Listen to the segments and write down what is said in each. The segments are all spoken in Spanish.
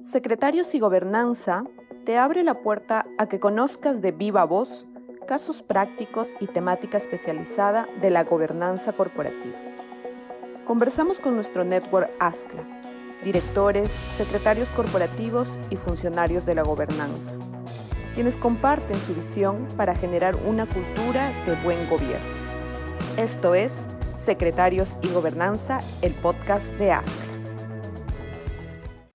Secretarios y Gobernanza te abre la puerta a que conozcas de viva voz casos prácticos y temática especializada de la gobernanza corporativa. Conversamos con nuestro network ASCLA, directores, secretarios corporativos y funcionarios de la gobernanza, quienes comparten su visión para generar una cultura de buen gobierno. Esto es Secretarios y Gobernanza, el podcast de ASCLA.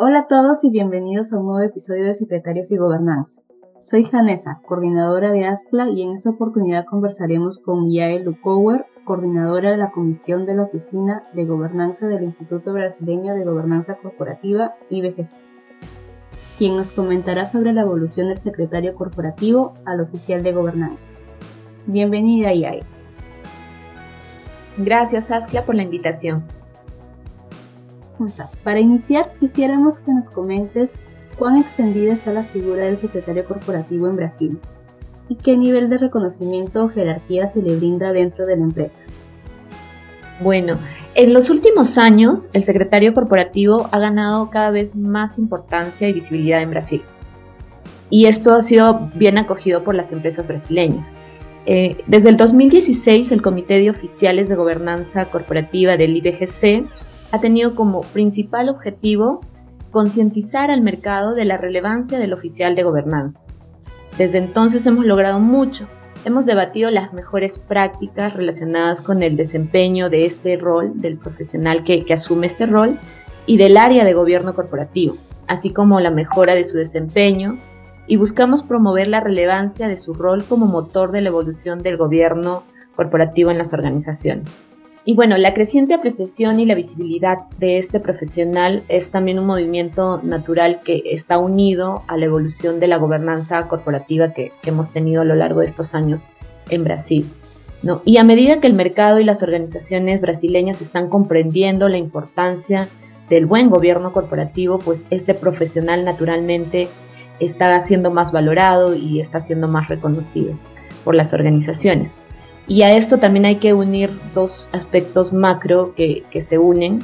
Hola a todos y bienvenidos a un nuevo episodio de Secretarios y Gobernanza. Soy Janessa, coordinadora de ASCLA y en esta oportunidad conversaremos con Yael Lukower, coordinadora de la Comisión de la Oficina de Gobernanza del Instituto Brasileño de Gobernanza Corporativa, IBGC, quien nos comentará sobre la evolución del secretario corporativo al oficial de gobernanza. Bienvenida, Yael. Gracias, ASCLA, por la invitación. Para iniciar, quisiéramos que nos comentes cuán extendida está la figura del secretario corporativo en Brasil y qué nivel de reconocimiento o jerarquía se le brinda dentro de la empresa. Bueno, en los últimos años el secretario corporativo ha ganado cada vez más importancia y visibilidad en Brasil. Y esto ha sido bien acogido por las empresas brasileñas. Eh, desde el 2016, el Comité de Oficiales de Gobernanza Corporativa del IBGC ha tenido como principal objetivo concientizar al mercado de la relevancia del oficial de gobernanza. Desde entonces hemos logrado mucho. Hemos debatido las mejores prácticas relacionadas con el desempeño de este rol, del profesional que, asume este rol y del área de gobierno corporativo, así como la mejora de su desempeño, y buscamos promover la relevancia de su rol como motor de la evolución del gobierno corporativo en las organizaciones. Y bueno, la creciente apreciación y la visibilidad de este profesional es también un movimiento natural que está unido a la evolución de la gobernanza corporativa que, hemos tenido a lo largo de estos años en Brasil. ¿no? Y a medida que el mercado y las organizaciones brasileñas están comprendiendo la importancia del buen gobierno corporativo, pues este profesional naturalmente está siendo más valorado y está siendo más reconocido por las organizaciones. Y a esto también hay que unir dos aspectos macro que, se unen,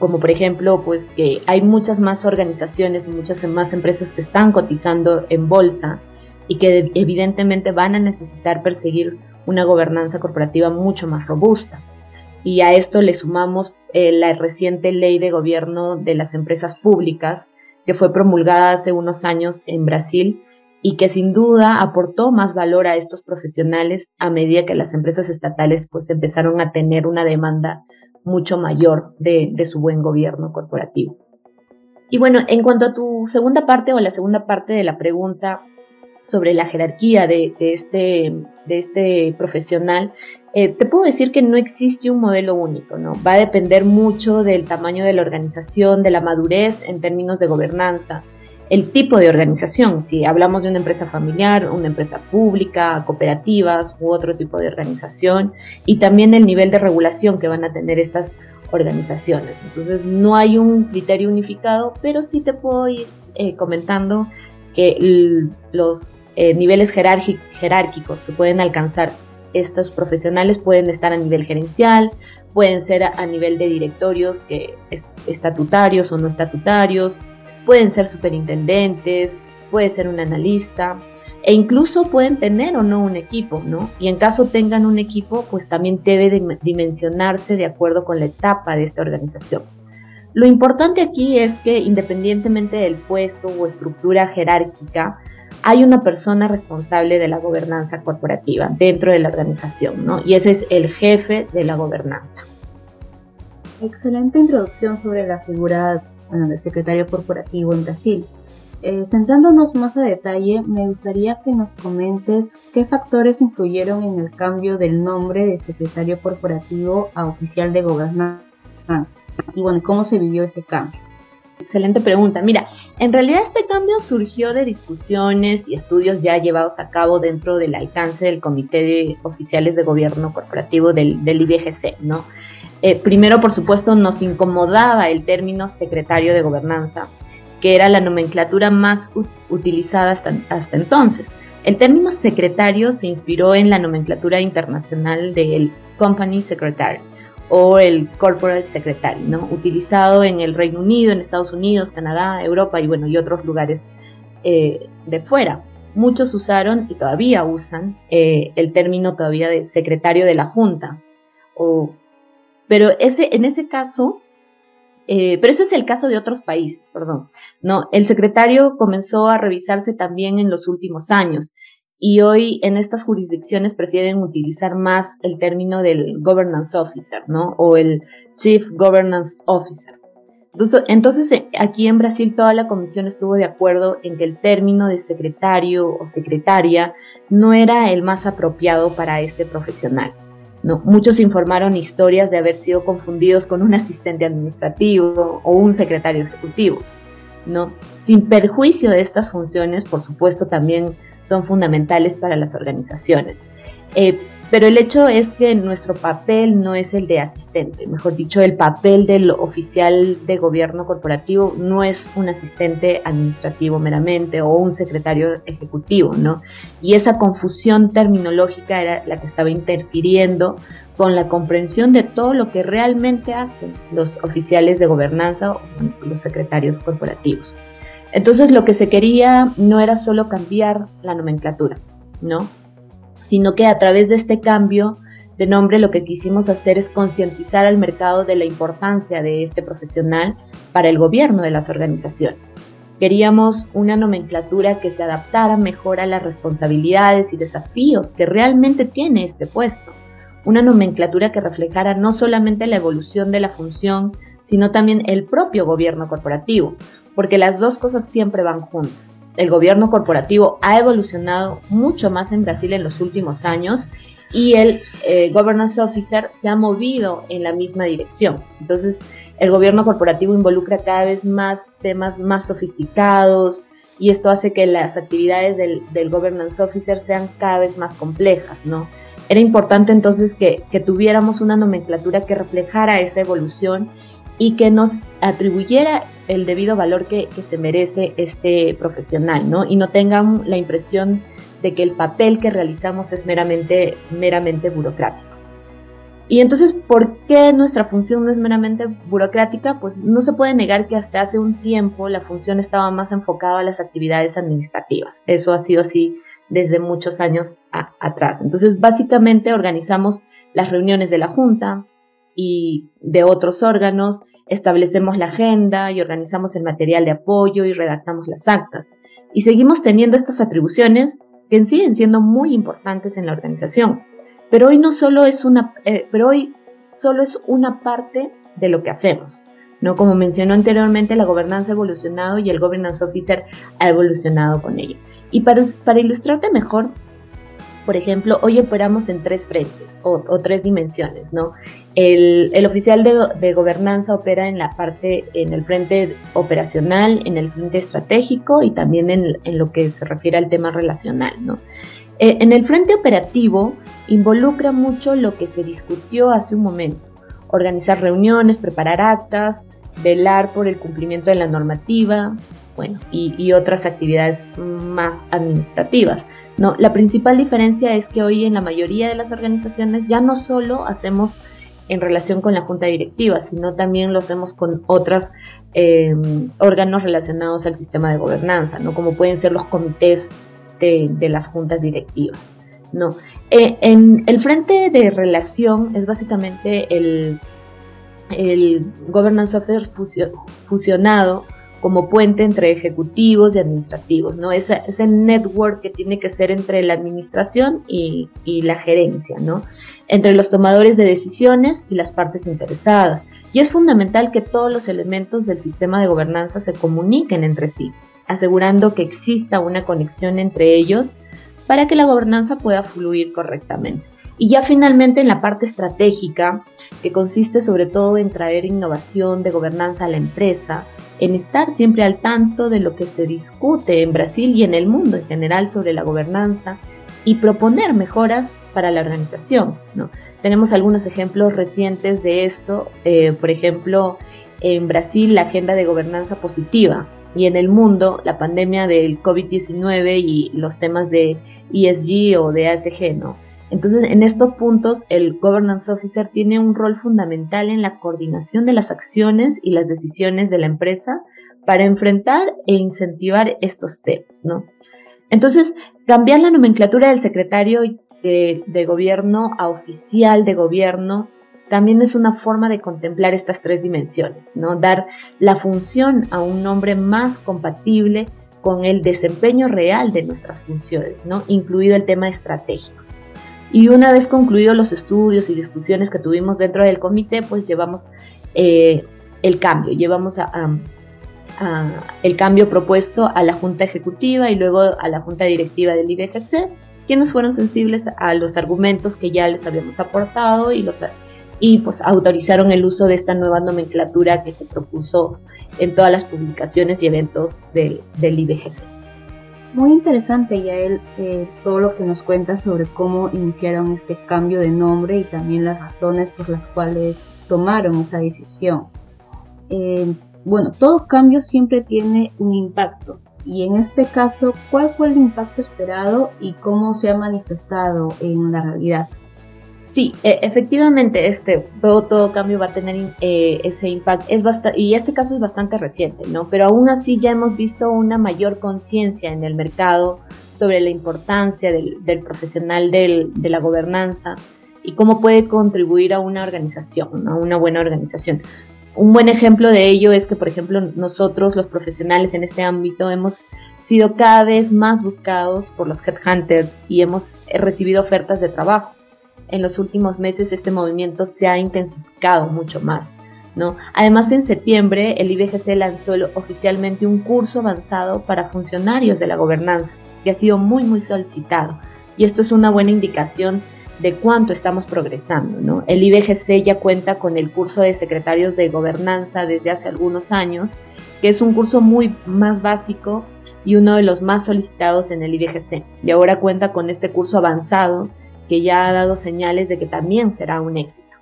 como por ejemplo, pues que hay muchas más organizaciones, muchas más empresas que están cotizando en bolsa y que evidentemente van a necesitar perseguir una gobernanza corporativa mucho más robusta. Y a esto le sumamos eh, la reciente ley de gobierno de las empresas públicas que fue promulgada hace unos años en Brasil y que sin duda aportó más valor a estos profesionales a medida que las empresas estatales pues empezaron a tener una demanda mucho mayor de, su buen gobierno corporativo. Y bueno, en cuanto a tu segunda parte o la segunda parte de la pregunta sobre la jerarquía de, este, de este profesional, eh, te puedo decir que no existe un modelo único, ¿no? Va a depender mucho del tamaño de la organización, de la madurez en términos de gobernanza, el tipo de organización, si hablamos de una empresa familiar, una empresa pública, cooperativas u otro tipo de organización, y también el nivel de regulación que van a tener estas organizaciones. Entonces no hay un criterio unificado, pero sí te puedo ir eh, comentando que los eh, niveles jerárquicos que pueden alcanzar estos profesionales pueden estar a nivel gerencial, pueden ser a, nivel de directorios que estatutarios o no estatutarios, pueden ser superintendentes, puede ser un analista e incluso pueden tener o no un equipo, ¿no? Y en caso tengan un equipo, pues también debe dimensionarse de acuerdo con la etapa de esta organización. Lo importante aquí es que independientemente del puesto o estructura jerárquica, hay una persona responsable de la gobernanza corporativa dentro de la organización, ¿no? Y ese es el jefe de la gobernanza. Excelente introducción sobre la figura bueno, de secretario corporativo en Brasil. Eh, centrándonos más a detalle, me gustaría que nos comentes qué factores influyeron en el cambio del nombre de secretario corporativo a oficial de gobernanza y bueno, cómo se vivió ese cambio. Excelente pregunta. Mira, en realidad este cambio surgió de discusiones y estudios ya llevados a cabo dentro del alcance del Comité de Oficiales de Gobierno Corporativo del, del IBGC, ¿no? Eh, primero, por supuesto, nos incomodaba el término secretario de gobernanza, que era la nomenclatura más utilizada hasta, entonces. El término secretario se inspiró en la nomenclatura internacional del Company Secretary o el Corporate Secretary, ¿no? utilizado en el Reino Unido, en Estados Unidos, Canadá, Europa y, bueno, y otros lugares eh, de fuera. Muchos usaron y todavía usan eh, el término todavía de secretario de la Junta. O, pero ese, en ese caso, eh, pero ese es el caso de otros países, perdón. No, el secretario comenzó a revisarse también en los últimos años y hoy en estas jurisdicciones prefieren utilizar más el término del governance officer, ¿no? O el chief governance officer. Entonces, aquí en Brasil toda la comisión estuvo de acuerdo en que el término de secretario o secretaria no era el más apropiado para este profesional. No, muchos informaron historias de haber sido confundidos con un asistente administrativo o un secretario ejecutivo. ¿no? Sin perjuicio de estas funciones, por supuesto, también son fundamentales para las organizaciones. Eh, pero el hecho es que nuestro papel no es el de asistente, mejor dicho, el papel del oficial de gobierno corporativo no es un asistente administrativo meramente o un secretario ejecutivo, ¿no? Y esa confusión terminológica era la que estaba interfiriendo con la comprensión de todo lo que realmente hacen los oficiales de gobernanza o los secretarios corporativos. Entonces lo que se quería no era solo cambiar la nomenclatura, ¿no? Sino que a través de este cambio de nombre lo que quisimos hacer es concientizar al mercado de la importancia de este profesional para el gobierno de las organizaciones. Queríamos una nomenclatura que se adaptara mejor a las responsabilidades y desafíos que realmente tiene este puesto. Una nomenclatura que reflejara no solamente la evolución de la función, sino también el propio gobierno corporativo, porque las dos cosas siempre van juntas. El gobierno corporativo ha evolucionado mucho más en Brasil en los últimos años y el eh, governance officer se ha movido en la misma dirección. Entonces, el gobierno corporativo involucra cada vez más temas más sofisticados y esto hace que las actividades del, del governance officer sean cada vez más complejas, ¿no? Era importante entonces que, que tuviéramos una nomenclatura que reflejara esa evolución y que nos atribuyera el debido valor que, se merece este profesional, ¿no? Y no tengan la impresión de que el papel que realizamos es meramente, meramente burocrático. Y entonces, ¿por qué nuestra función no es meramente burocrática? Pues no se puede negar que hasta hace un tiempo la función estaba más enfocada a las actividades administrativas. Eso ha sido así desde muchos años atrás. Entonces, básicamente organizamos las reuniones de la Junta, y de otros órganos, establecemos la agenda y organizamos el material de apoyo y redactamos las actas. Y seguimos teniendo estas atribuciones que siguen siendo muy importantes en la organización. Pero hoy no solo es una, eh, pero hoy solo es una parte de lo que hacemos. ¿no? Como mencionó anteriormente, la gobernanza ha evolucionado y el governance officer ha evolucionado con ella. Y para, para ilustrarte mejor, por ejemplo, hoy operamos en tres frentes o, tres dimensiones, ¿no? El, oficial de, gobernanza opera en la parte, en el frente operacional, en el frente estratégico y también en, lo que se refiere al tema relacional, ¿no? Eh, en el frente operativo involucra mucho lo que se discutió hace un momento, organizar reuniones, preparar actas, velar por el cumplimiento de la normativa, bueno, y, otras actividades más administrativas. No, la principal diferencia es que hoy en la mayoría de las organizaciones ya no solo hacemos en relación con la junta directiva, sino también lo hacemos con otros em, órganos relacionados al sistema de gobernanza, ¿no? como pueden ser los comités de, las juntas directivas. No. Eh, en el frente de relación es básicamente el, el Governance Officer fusionado como puente entre ejecutivos y administrativos, ¿no? Ese, ese network que tiene que ser entre la administración y, y, la gerencia, ¿no? Entre los tomadores de decisiones y las partes interesadas. Y es fundamental que todos los elementos del sistema de gobernanza se comuniquen entre sí, asegurando que exista una conexión entre ellos para que la gobernanza pueda fluir correctamente. Y ya finalmente en la parte estratégica, que consiste sobre todo en traer innovación de gobernanza a la empresa, en estar siempre al tanto de lo que se discute en Brasil y en el mundo en general sobre la gobernanza y proponer mejoras para la organización. ¿no? Tenemos algunos ejemplos recientes de esto, eh, por ejemplo, en Brasil la agenda de gobernanza positiva y en el mundo la pandemia del COVID-19 y los temas de ESG o de ASG, ¿no? Entonces, en estos puntos, el Governance Officer tiene un rol fundamental en la coordinación de las acciones y las decisiones de la empresa para enfrentar e incentivar estos temas, ¿no? Entonces, cambiar la nomenclatura del secretario de, gobierno a oficial de gobierno también es una forma de contemplar estas tres dimensiones, ¿no? Dar la función a un nombre más compatible con el desempeño real de nuestras funciones, ¿no? Incluido el tema estratégico. Y una vez concluidos los estudios y discusiones que tuvimos dentro del comité, pues llevamos eh, el cambio, llevamos a, el cambio propuesto a la Junta Ejecutiva y luego a la Junta Directiva del IBGC, quienes fueron sensibles a los argumentos que ya les habíamos aportado y los y pues autorizaron el uso de esta nueva nomenclatura que se propuso en todas las publicaciones y eventos del, del IBGC. Muy interesante, Yael, eh, todo lo que nos cuenta sobre cómo iniciaron este cambio de nombre y también las razones por las cuales tomaron esa decisión. Eh, bueno, todo cambio siempre tiene un impacto y en este caso, ¿cuál fue el impacto esperado y cómo se ha manifestado en la realidad? Sí, e, efectivamente, este, todo, todo cambio va a tener eh, ese impacto. Es y este caso es bastante reciente, ¿no? Pero aún así ya hemos visto una mayor conciencia en el mercado sobre la importancia del, profesional de la gobernanza y cómo puede contribuir a una organización, a una buena organización. Un buen ejemplo de ello es que, por ejemplo, nosotros los profesionales en este ámbito hemos sido cada vez más buscados por los headhunters y hemos recibido ofertas de trabajo en los últimos meses este movimiento se ha intensificado mucho más. ¿no? Además, en septiembre el IBGC lanzó oficialmente un curso avanzado para funcionarios de la gobernanza, que ha sido muy, muy solicitado. Y esto es una buena indicación de cuánto estamos progresando. ¿no? El IBGC ya cuenta con el curso de secretarios de gobernanza desde hace algunos años, que es un curso muy más básico y uno de los más solicitados en el IBGC. Y ahora cuenta con este curso avanzado que ya ha dado señales de que también será un éxito.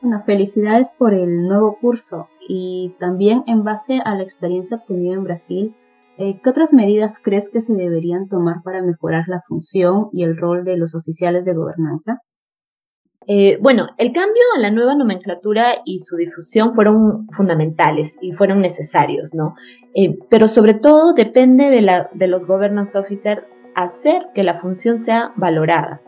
Bueno, felicidades por el nuevo curso y también en base a la experiencia obtenida en Brasil, eh, ¿qué otras medidas crees que se deberían tomar para mejorar la función y el rol de los oficiales de gobernanza? Eh, bueno, el cambio a la nueva nomenclatura y su difusión fueron fundamentales y fueron necesarios, ¿no? Eh, pero sobre todo depende de, la, de los governance officers hacer que la función sea valorada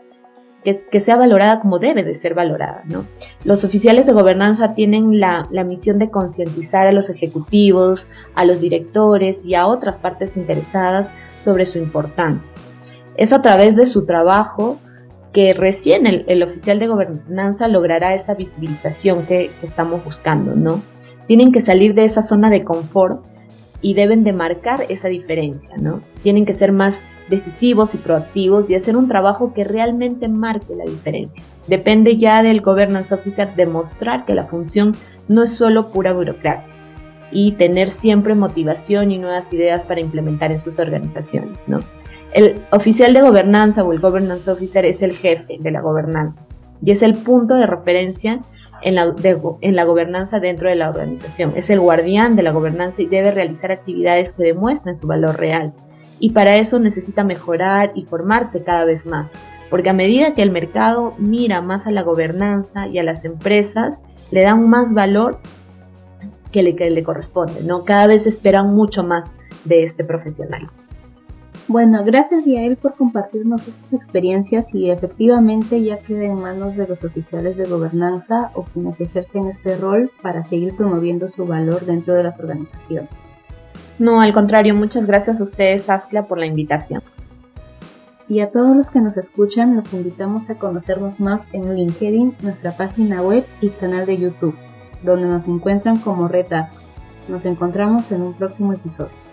que, sea valorada como debe de ser valorada. ¿no? Los oficiales de gobernanza tienen la, misión de concientizar a los ejecutivos, a los directores y a otras partes interesadas sobre su importancia. Es a través de su trabajo que recién el, oficial de gobernanza logrará esa visibilización que, que estamos buscando, ¿no? Tienen que salir de esa zona de confort y deben de marcar esa diferencia, ¿no? Tienen que ser más decisivos y proactivos y hacer un trabajo que realmente marque la diferencia. Depende ya del governance officer demostrar que la función no es solo pura burocracia y tener siempre motivación y nuevas ideas para implementar en sus organizaciones, ¿no? El oficial de gobernanza o el governance officer es el jefe de la gobernanza y es el punto de referencia en la, en la gobernanza dentro de la organización. Es el guardián de la gobernanza y debe realizar actividades que demuestren su valor real. Y para eso necesita mejorar y formarse cada vez más, porque a medida que el mercado mira más a la gobernanza y a las empresas, le dan más valor que le, que le corresponde, ¿no? Cada vez esperan mucho más de este profesional. Bueno, gracias Yael por compartirnos estas experiencias y efectivamente ya queda en manos de los oficiales de gobernanza o quienes ejercen este rol para seguir promoviendo su valor dentro de las organizaciones. No, al contrario, muchas gracias a ustedes, Ascla, por la invitación. Y a todos los que nos escuchan, los invitamos a conocernos más en LinkedIn, nuestra página web y canal de YouTube, donde nos encuentran como Red Nos encontramos en un próximo episodio.